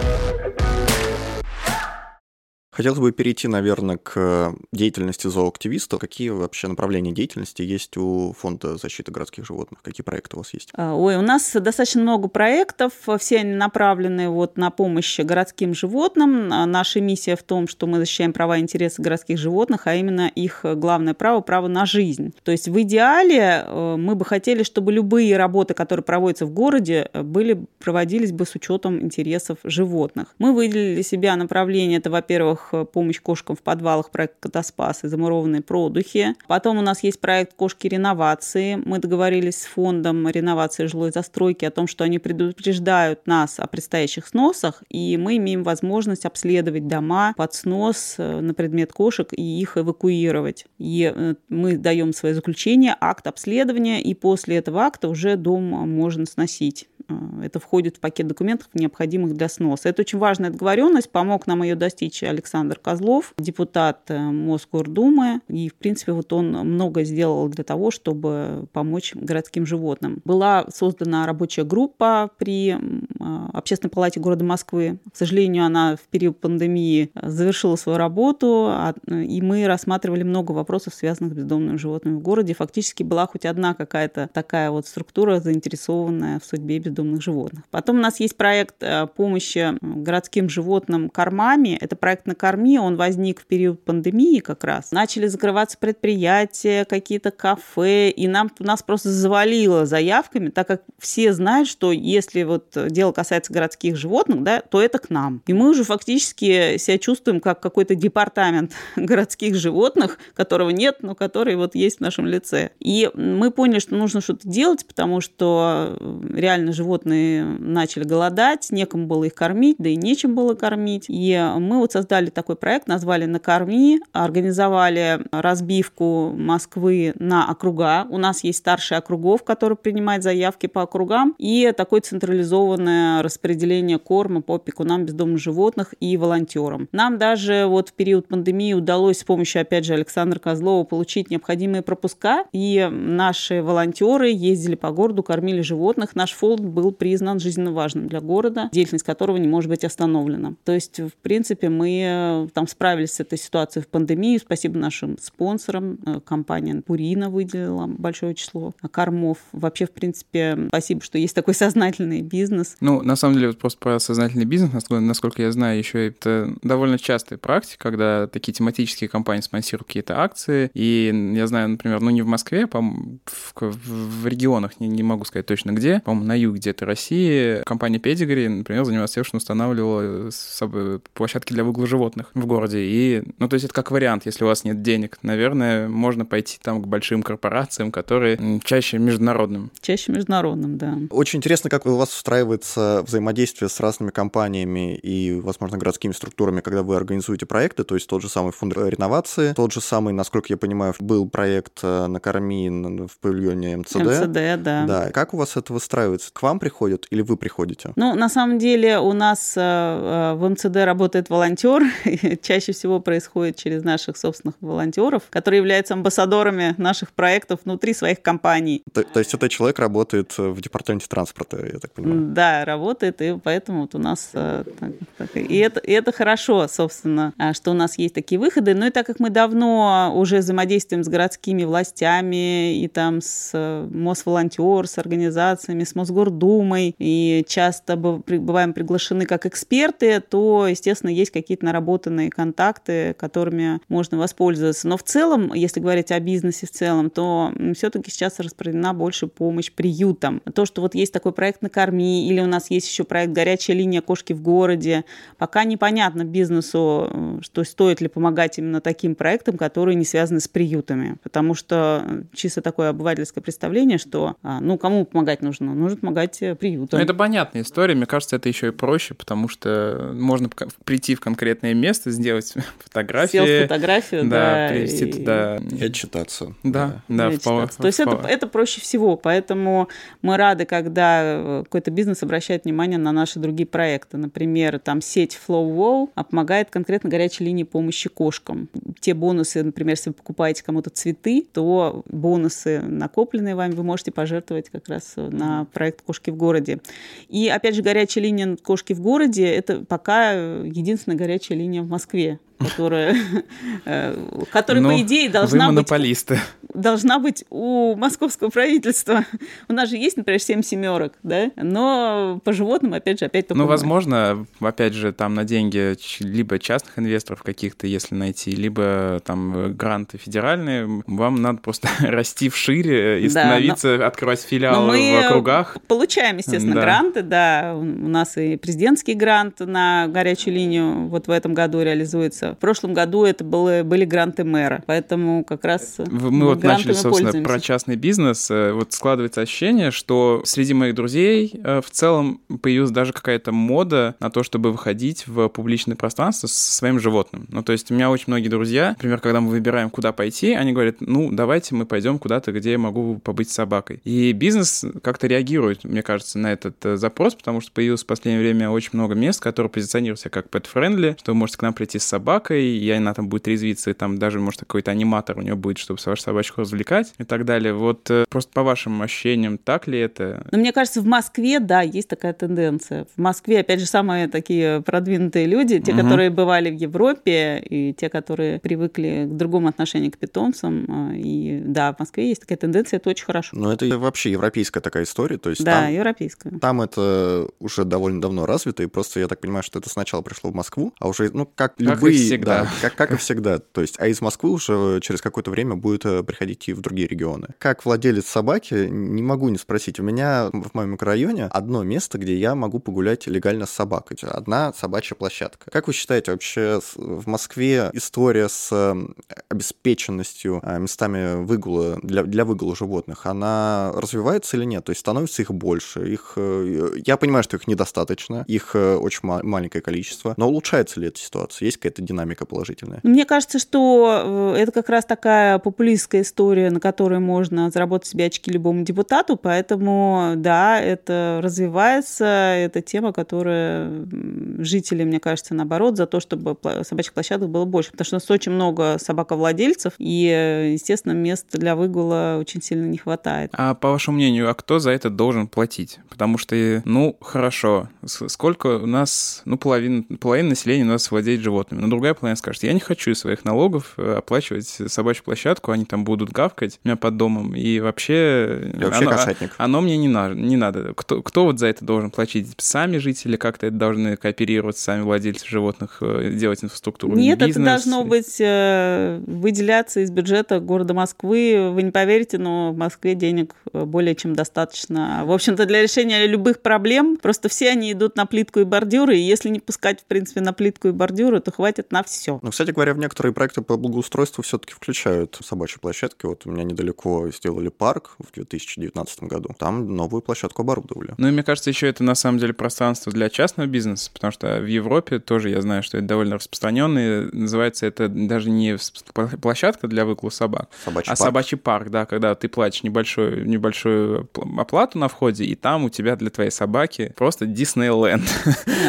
Хотелось бы перейти, наверное, к деятельности зооактивистов. Какие вообще направления деятельности есть у Фонда защиты городских животных? Какие проекты у вас есть? А, ой, у нас достаточно много проектов. Все они направлены вот на помощь городским животным. А, наша миссия в том, что мы защищаем права и интересы городских животных, а именно их главное право – право на жизнь. То есть в идеале э, мы бы хотели, чтобы любые работы, которые проводятся в городе, были, проводились бы с учетом интересов животных. Мы выделили для себя направление – это, во-первых, Э, помощь кошкам в подвалах, проект «Катаспас» и замурованные продухи. Потом у нас есть проект «Кошки реновации». Мы договорились с фондом реновации жилой застройки о том, что они предупреждают нас о предстоящих сносах, и мы имеем возможность обследовать дома под снос э, на предмет кошек и их эвакуировать. И э, мы даем свое заключение, акт обследования, и после этого акта уже дом можно сносить. Это входит в пакет документов, необходимых для сноса. Это очень важная договоренность, помог нам ее достичь Александр Козлов, депутат э, Мосгордумы. И, в принципе, вот он много сделал для того, чтобы помочь городским животным. Была создана рабочая группа при а, Общественной палате города Москвы. К сожалению, она в период пандемии завершила свою работу, а, и мы рассматривали много вопросов, связанных с бездомными животными в городе. Фактически была хоть одна какая-то такая вот структура, заинтересованная в судьбе бездомных бездомных животных. Потом у нас есть проект э, помощи городским животным кормами. Это проект «Накорми», он возник в период пандемии как раз. Начали закрываться предприятия, какие-то кафе, и нам, нас просто завалило заявками, так как все знают, что если вот дело касается городских животных, да, то это к нам. И мы уже фактически себя чувствуем как какой-то департамент <laughs> городских животных, которого нет, но который вот есть в нашем лице. И мы поняли, что нужно что-то делать, потому что реально животные начали голодать, некому было их кормить, да и нечем было кормить. И мы вот создали такой проект, назвали «Накорми», организовали разбивку Москвы на округа. У нас есть старший округов, который принимает заявки по округам, и такое централизованное распределение корма по опекунам бездомных животных и волонтерам. Нам даже вот в период пандемии удалось с помощью, опять же, Александра Козлова получить необходимые пропуска, и наши волонтеры ездили по городу, кормили животных. Наш фонд был признан жизненно важным для города, деятельность которого не может быть остановлена. То есть, в принципе, мы э, там справились с этой ситуацией в пандемии. Спасибо нашим спонсорам. Э, компания Пурина выделила большое число кормов. Вообще, в принципе, спасибо, что есть такой сознательный бизнес. Ну, на самом деле, вот просто про сознательный бизнес, насколько я знаю, еще это довольно частая практика, когда такие тематические компании спонсируют какие-то акции. И я знаю, например, ну не в Москве, по в, в регионах, не, не могу сказать точно где, по-моему, на юг где-то России, компания Pedigree, например, занималась тем, что устанавливала площадки для выгула животных в городе. И, ну, то есть это как вариант, если у вас нет денег, наверное, можно пойти там к большим корпорациям, которые чаще международным. Чаще международным, да. Очень интересно, как у вас устраивается взаимодействие с разными компаниями и, возможно, городскими структурами, когда вы организуете проекты, то есть тот же самый фонд реновации, тот же самый, насколько я понимаю, был проект э, «Накорми» в павильоне МЦД. МЦД, да. Да. Как у вас это выстраивается? К вам приходят или вы приходите? Ну, на самом деле у нас э, э, в МЦД работает волонтер. <laughs> Чаще всего происходит через наших собственных волонтеров, которые являются амбассадорами наших проектов внутри своих компаний. То, то есть этот человек работает в департаменте транспорта, я так понимаю? Да, работает, и поэтому вот у нас... Так, так, и, это, и это хорошо, собственно, что у нас есть такие выходы. Ну и так как мы давно уже взаимодействуем с городскими властями и там с э, Мосволонтер, с организациями, с Мосгордумой, и часто бываем приглашены как эксперты, то, естественно, есть какие-то наработанные контакты, которыми можно воспользоваться. Но в целом, если говорить о бизнесе в целом, то все-таки сейчас распределена больше помощь приютам. То, что вот есть такой проект «Накорми», или у нас есть еще проект «Горячая линия кошки в городе», пока непонятно бизнесу, э, что стоит ли помогать именно таким проектам, которые не связаны с приютами. Потому что чисто такое обывательское представление, что а, ну кому помогать нужно? Нужно помогать э, приютам. Ну, это понятная история. Мне кажется, это еще и проще, потому что можно прийти в конкретное место, сделать <laughs> фотографию. Сделать фотографию, да. да привести и... туда. И отчитаться. Да, да, да вполне. То есть это, это проще всего. Поэтому мы рады, когда э, какой-то бизнес обращает внимание на наши другие проекты. Например, там сеть Flow Wow помогает конкретно горячей линии помощи кошкам. Те бонусы, например, если вы покупаете кому-то цветы, то бонусы, накопленные вами, вы можете пожертвовать как раз на проект «Кошки в городе». И, опять же, горячая линия «Кошки в городе» — это пока единственная горячая линия в Москве которая, <laughs> э, которая по идее, должна быть, должна быть у московского правительства. У нас же есть, например, семь семерок, да? Но по животным, опять же, опять только Ну, возможно, опять же, там на деньги либо частных инвесторов каких-то, если найти, либо там гранты федеральные, вам надо просто <laughs> расти вшире и да, становиться, но... открывать филиалы мы в округах. получаем, естественно, да. гранты, да. У нас и президентский грант на горячую линию вот в этом году реализуется в прошлом году это было, были гранты мэра, поэтому как раз мы вот начали, собственно, про частный бизнес. Э, вот складывается ощущение, что среди моих друзей э, в целом появилась даже какая-то мода на то, чтобы выходить в публичное пространство со своим животным. Ну, то есть у меня очень многие друзья, например, когда мы выбираем, куда пойти, они говорят, ну, давайте мы пойдем куда-то, где я могу побыть с собакой. И бизнес как-то реагирует, мне кажется, на этот э, запрос, потому что появилось в последнее время очень много мест, которые позиционируют себя как pet-friendly, что вы можете к нам прийти с собакой, собакой, и она там будет резвиться, и там даже, может, какой-то аниматор у нее будет, чтобы вашу собачку развлекать и так далее. Вот э, просто по вашим ощущениям, так ли это? Ну, мне кажется, в Москве, да, есть такая тенденция. В Москве, опять же, самые такие продвинутые люди, те, угу. которые бывали в Европе, и те, которые привыкли к другому отношению к питомцам. Э, и да, в Москве есть такая тенденция, это очень хорошо. Но это вообще европейская такая история. То есть да, там, европейская. Там это уже довольно давно развито, и просто я так понимаю, что это сначала пришло в Москву, а уже, ну, как, как любые... Всегда. Да, как, как и всегда. То есть, а из Москвы уже через какое-то время будет э, приходить и в другие регионы. Как владелец собаки, не могу не спросить. У меня в моем микрорайоне одно место, где я могу погулять легально с собакой. Одна собачья площадка. Как вы считаете, вообще в Москве история с эм, обеспеченностью а, местами выгула для, для выгула животных, она развивается или нет? То есть становится их больше? Их, э, я понимаю, что их недостаточно, их э, очень маленькое количество, но улучшается ли эта ситуация? Есть какая-то динамика положительная? Мне кажется, что это как раз такая популистская история, на которой можно заработать себе очки любому депутату, поэтому, да, это развивается, это тема, которая жители, мне кажется, наоборот, за то, чтобы собачьих площадок было больше, потому что у нас очень много собаковладельцев, и, естественно, мест для выгула очень сильно не хватает. А по вашему мнению, а кто за это должен платить? Потому что, ну, хорошо, сколько у нас, ну, половина, половина населения у нас владеет животными, но другая половина скажет, я не хочу из своих налогов э, оплачивать собачью площадку, они там будут гавкать у меня под домом, и вообще... Я вообще оно, кошатник. Оно мне не, надо, не надо. Кто, кто вот за это должен платить? Сами жители как-то это должны кооперироваться, сами владельцы животных, э, делать инфраструктуру? Нет, бизнес? это должно быть э, выделяться из бюджета города Москвы. Вы не поверите, но в Москве денег более чем достаточно. В общем-то, для решения любых проблем просто все они идут на плитку и бордюры, и если не пускать, в принципе, на плитку и бордюры, то хватит на все. Ну, кстати говоря, в некоторые проекты по благоустройству все-таки включают собачьи площадки. Вот у меня недалеко сделали парк в 2019 году. Там новую площадку оборудовали. Ну и мне кажется, еще это на самом деле пространство для частного бизнеса, потому что в Европе тоже я знаю, что это довольно распространенный. Называется это даже не площадка для выгула собак, собачий а парк. собачий парк, да, когда ты платишь небольшую, небольшую оплату на входе, и там у тебя для твоей собаки просто Диснейленд.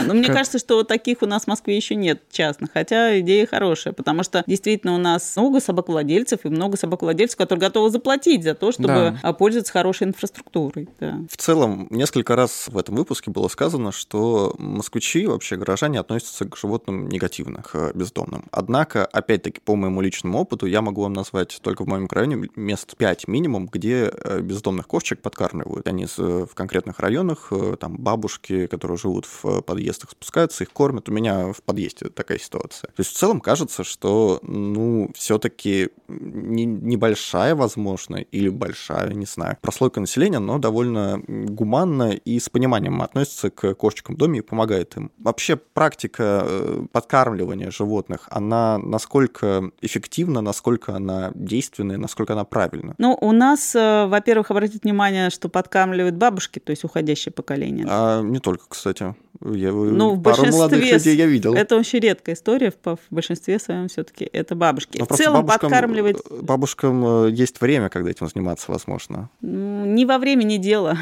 Ну, мне кажется, что таких у нас в Москве еще нет частных, хотя идея хорошая, потому что действительно у нас много собаковладельцев и много собаковладельцев, которые готовы заплатить за то, чтобы да. пользоваться хорошей инфраструктурой. Да. В целом, несколько раз в этом выпуске было сказано, что москвичи, вообще горожане, относятся к животным негативно, к бездомным. Однако, опять-таки, по моему личному опыту, я могу вам назвать только в моем районе мест 5 минимум, где э, бездомных кошечек подкармливают. Они в конкретных районах, э, там бабушки, которые живут в подъездах, спускаются, их кормят. У меня в подъезде такая ситуация. То есть в целом кажется, что, ну, все-таки не, небольшая, возможно, или большая, не знаю, прослойка населения, но довольно гуманно и с пониманием относится к кошечкам в доме и помогает им. Вообще практика э, подкармливания животных, она насколько эффективна, насколько она действенная, насколько она правильна? Ну, у нас, э, во-первых, обратите внимание, что подкармливают бабушки, то есть уходящее поколение. А не только, кстати. Я, ну, в пару молодых людей я видел. Это очень редкая история, в большинстве своем все-таки это бабушки. Но в целом бабушкам, подкармливать... Бабушкам э, есть время, когда этим заниматься, возможно. Не во времени дело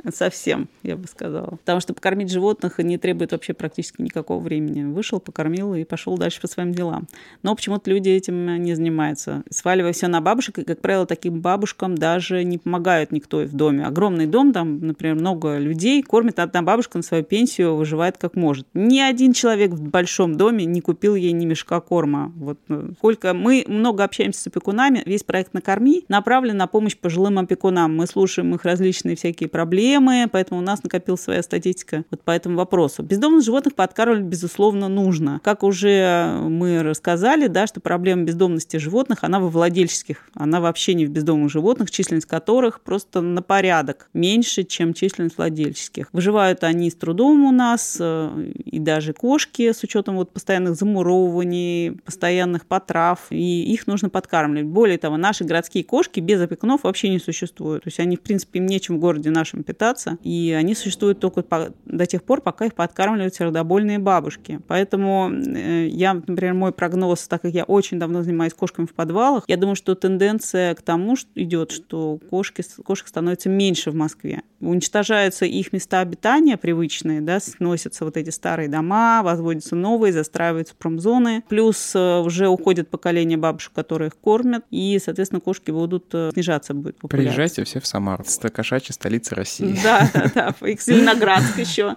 <laughs> совсем, я бы сказала. Потому что покормить животных не требует вообще практически никакого времени. Вышел, покормил и пошел дальше по своим делам. Но почему-то люди этим не занимаются. Сваливая все на бабушек, и, как правило, таким бабушкам даже не помогает никто в доме. Огромный дом, там, например, много людей, кормит одна бабушка на свою пенсию, выживает как может. Ни один человек в большом доме не купил ей ни мешка корма. Вот э, сколько мы много общаемся с опекунами, весь проект «Накорми» направлен на помощь пожилым опекунам. Мы слушаем их различные всякие проблемы, проблемы, поэтому у нас накопилась своя статистика вот по этому вопросу. Бездомных животных подкармливать, безусловно, нужно. Как уже мы рассказали, да, что проблема бездомности животных, она во владельческих, она вообще не в бездомных животных, численность которых просто на порядок меньше, чем численность владельческих. Выживают они с трудом у нас, э, и даже кошки с учетом вот постоянных замуровываний, постоянных потрав, и их нужно подкармливать. Более того, наши городские кошки без опекунов вообще не существуют. То есть они, в принципе, им нечем в городе нашем питаться питаться, и они существуют только до тех пор, пока их подкармливают сердобольные бабушки. Поэтому э, я, например, мой прогноз, так как я очень давно занимаюсь кошками в подвалах, я думаю, что тенденция к тому что идет, что кошки, кошек становится меньше в Москве. Уничтожаются их места обитания привычные, да, сносятся вот эти старые дома, возводятся новые, застраиваются промзоны, плюс э, уже уходит поколение бабушек, которые их кормят, и, соответственно, кошки будут э, снижаться будет популяция. Приезжайте все в Самару, кошачья столица России. Да, да, да, и <laughs> Зеленоградск еще.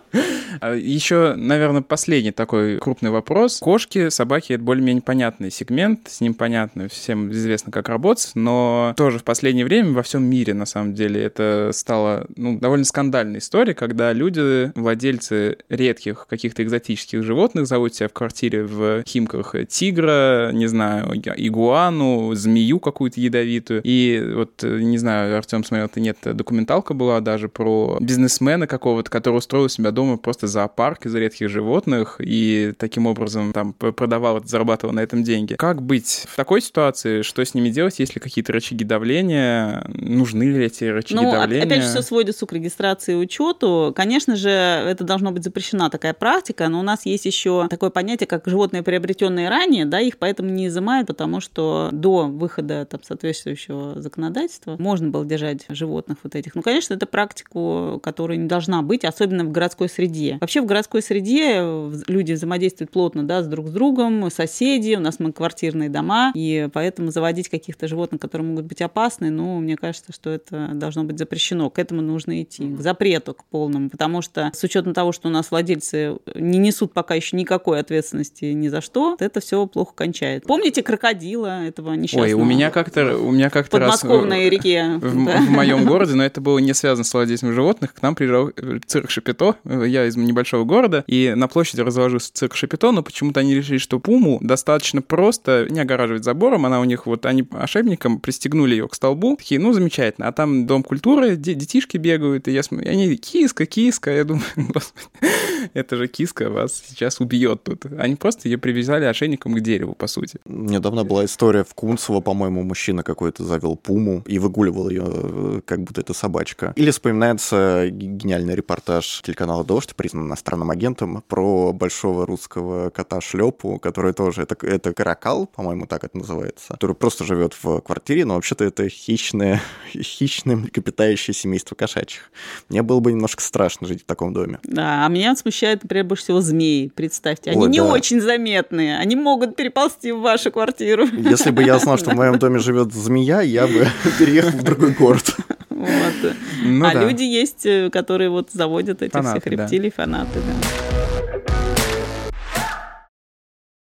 А еще, наверное, последний такой крупный вопрос. Кошки, собаки — это более-менее понятный сегмент, с ним понятно, всем известно, как работать, но тоже в последнее время во всем мире, на самом деле, это стало ну, довольно скандальной историей, когда люди, владельцы редких каких-то экзотических животных, зовут себя в квартире в Химках тигра, не знаю, игуану, змею какую-то ядовитую. И вот, не знаю, Артем смотрел, это нет, документалка была даже про бизнесмена какого-то, который устроил у себя дома просто зоопарк из редких животных и таким образом там продавал, зарабатывал на этом деньги. Как быть в такой ситуации? Что с ними делать? Есть ли какие-то рычаги давления? Нужны ли эти рычаги ну, давления? Опять же, все сводится к регистрации и учету. Конечно же, это должно быть запрещена такая практика, но у нас есть еще такое понятие, как животные, приобретенные ранее, да, их поэтому не изымают, потому что до выхода там, соответствующего законодательства можно было держать животных вот этих. Ну, конечно, это практику, которая не должна быть, особенно в городской среде. Вообще в городской среде люди взаимодействуют плотно да, с друг с другом, соседи, у нас многоквартирные дома, и поэтому заводить каких-то животных, которые могут быть опасны, ну, мне кажется, что это должно быть запрещено. К этому нужно идти, к запрету, к полному, потому что с учетом того, что у нас владельцы не несут пока еще никакой ответственности ни за что, это все плохо кончает. Помните крокодила этого несчастного? Ой, у меня как-то у меня как-то раз в, реке в, да. в моем <laughs> городе, но это было не связано с владельцем животных. К нам приезжал цирк Шапито. Я из небольшого города, и на площади разложился цирк Шапито, но почему-то они решили, что пуму достаточно просто не огораживать забором. Она у них вот они ошейником пристегнули ее к столбу. Такие, ну замечательно. А там дом культуры, детишки бегают, и я смотрю, они киска, киска. Я думаю, <laughs> это же киска вас сейчас убьет тут. Они просто ее привязали ошейником к дереву, по сути. Недавно была история в Кунцево, по-моему, мужчина какой-то завел пуму и выгуливал ее, э, как будто это собачка. Или вспоминается гениальный репортаж телеканала «Дождь», признан иностранным агентом, про большого русского кота Шлепу, который тоже, это, это каракал, по-моему, так это называется, который просто живет в квартире, но вообще-то это хищное, <laughs> хищное млекопитающее семейство кошачьих. Мне было бы немножко страшно жить в таком доме. Да, а меня смущает, например, больше всего змеи, представьте. Они Ой, не да. очень заметные, они могут переползти в вашу квартиру. Если бы я знал, что в моем <laughs> доме живет змея, я бы <laughs> переехал в другой город. Вот. Ну, а да. люди есть, э, которые вот заводят этих фанаты, всех рептилий, да. фанаты, да.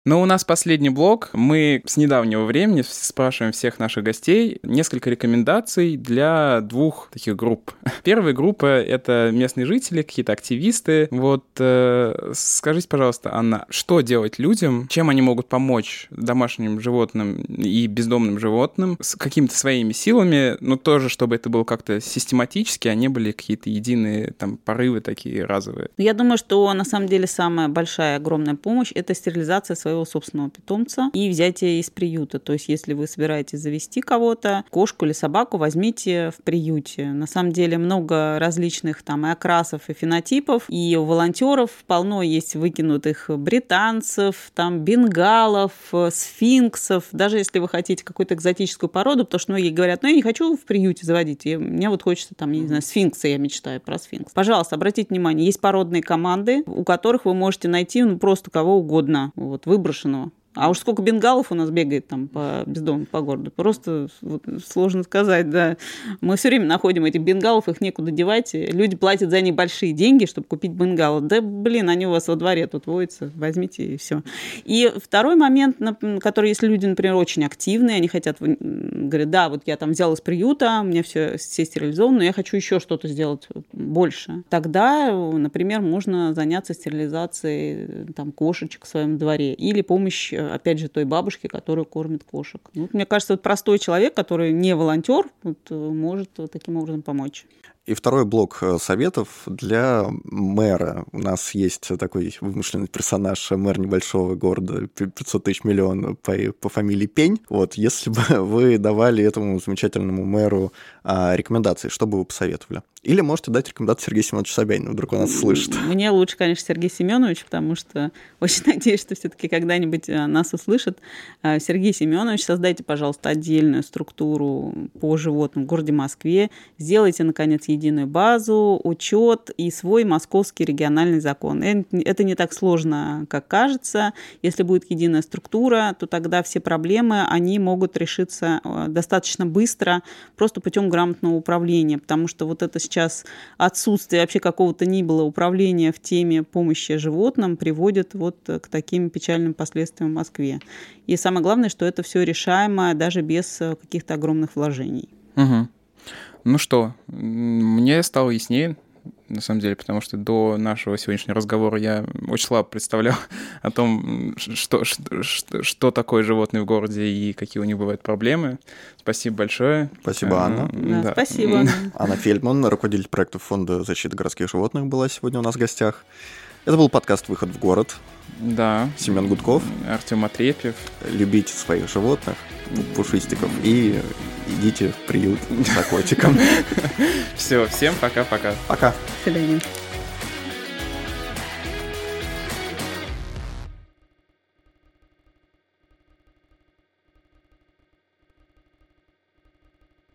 Но у нас последний блок. Мы с недавнего времени спрашиваем всех наших гостей несколько рекомендаций для двух таких групп. <laughs> Первая группа — это местные жители, какие-то активисты. Вот э, скажите, пожалуйста, Анна, что делать людям? Чем они могут помочь домашним животным и бездомным животным с какими-то своими силами, но тоже, чтобы это было как-то систематически, а не были какие-то единые там порывы такие разовые? Я думаю, что на самом деле самая большая, огромная помощь — это стерилизация своего своего собственного питомца и взятие из приюта. То есть, если вы собираетесь завести кого-то, кошку или собаку, возьмите в приюте. На самом деле много различных там и окрасов, и фенотипов, и у волонтеров полно есть выкинутых британцев, там бенгалов, сфинксов. Даже если вы хотите какую-то экзотическую породу, потому что многие говорят, ну я не хочу в приюте заводить, и мне вот хочется там, я не знаю, сфинкса, я мечтаю про сфинкс. Пожалуйста, обратите внимание, есть породные команды, у которых вы можете найти ну, просто кого угодно. Вот, выброшенного. А уж сколько бенгалов у нас бегает там по бездомным по городу, просто вот, сложно сказать, да. Мы все время находим этих бенгалов, их некуда девать. Люди платят за них большие деньги, чтобы купить бенгалы. Да, блин, они у вас во дворе тут водятся, возьмите и все. И второй момент, который, если люди, например, очень активные, они хотят, говорят, да, вот я там взял из приюта, у меня все, все стерилизовано, но я хочу еще что-то сделать больше. Тогда, например, можно заняться стерилизацией там, кошечек в своем дворе или помощь опять же, той бабушки, которая кормит кошек. Ну, мне кажется, вот простой человек, который не волонтер, вот, э, может вот таким образом помочь. И второй блок э, советов для мэра. У нас есть такой вымышленный персонаж, мэр небольшого города, 500 тысяч миллионов по, по фамилии Пень. Вот, если бы <laughs> вы давали этому замечательному мэру а, рекомендации, что бы вы посоветовали? Или можете дать рекомендацию Сергею Семеновичу Собянину, вдруг он нас слышит. Мне лучше, конечно, Сергей Семенович, потому что <laughs> очень надеюсь, что все-таки когда-нибудь э, нас услышат. Э, Сергей Семенович, создайте, пожалуйста, отдельную структуру по животным в городе Москве. Сделайте, наконец, единую базу, учет и свой московский региональный закон. Это не так сложно, как кажется. Если будет единая структура, то тогда все проблемы, они могут решиться э, достаточно быстро, просто путем грамотного управления, потому что вот это сейчас отсутствие вообще какого-то ни было управления в теме помощи животным приводит вот к таким печальным последствиям в Москве. И самое главное, что это все решаемо даже без э, каких-то огромных вложений. Угу. Ну что, мне стало яснее, на самом деле, потому что до нашего сегодняшнего разговора я очень слабо представлял <laughs> о том, что, что, что, что такое животные в городе и какие у них бывают проблемы. Спасибо большое. Спасибо, а, Анна. Да, да. Спасибо. <laughs> Анна Фельдман, руководитель проекта Фонда защиты городских животных, была сегодня у нас в гостях. Это был подкаст «Выход в город». Да. Семен Гудков. Артем Отрепьев. Любите своих животных, пушистиков, и идите в приют за котиком. <laughs> <laughs> Все, всем пока-пока. Пока. До свидания.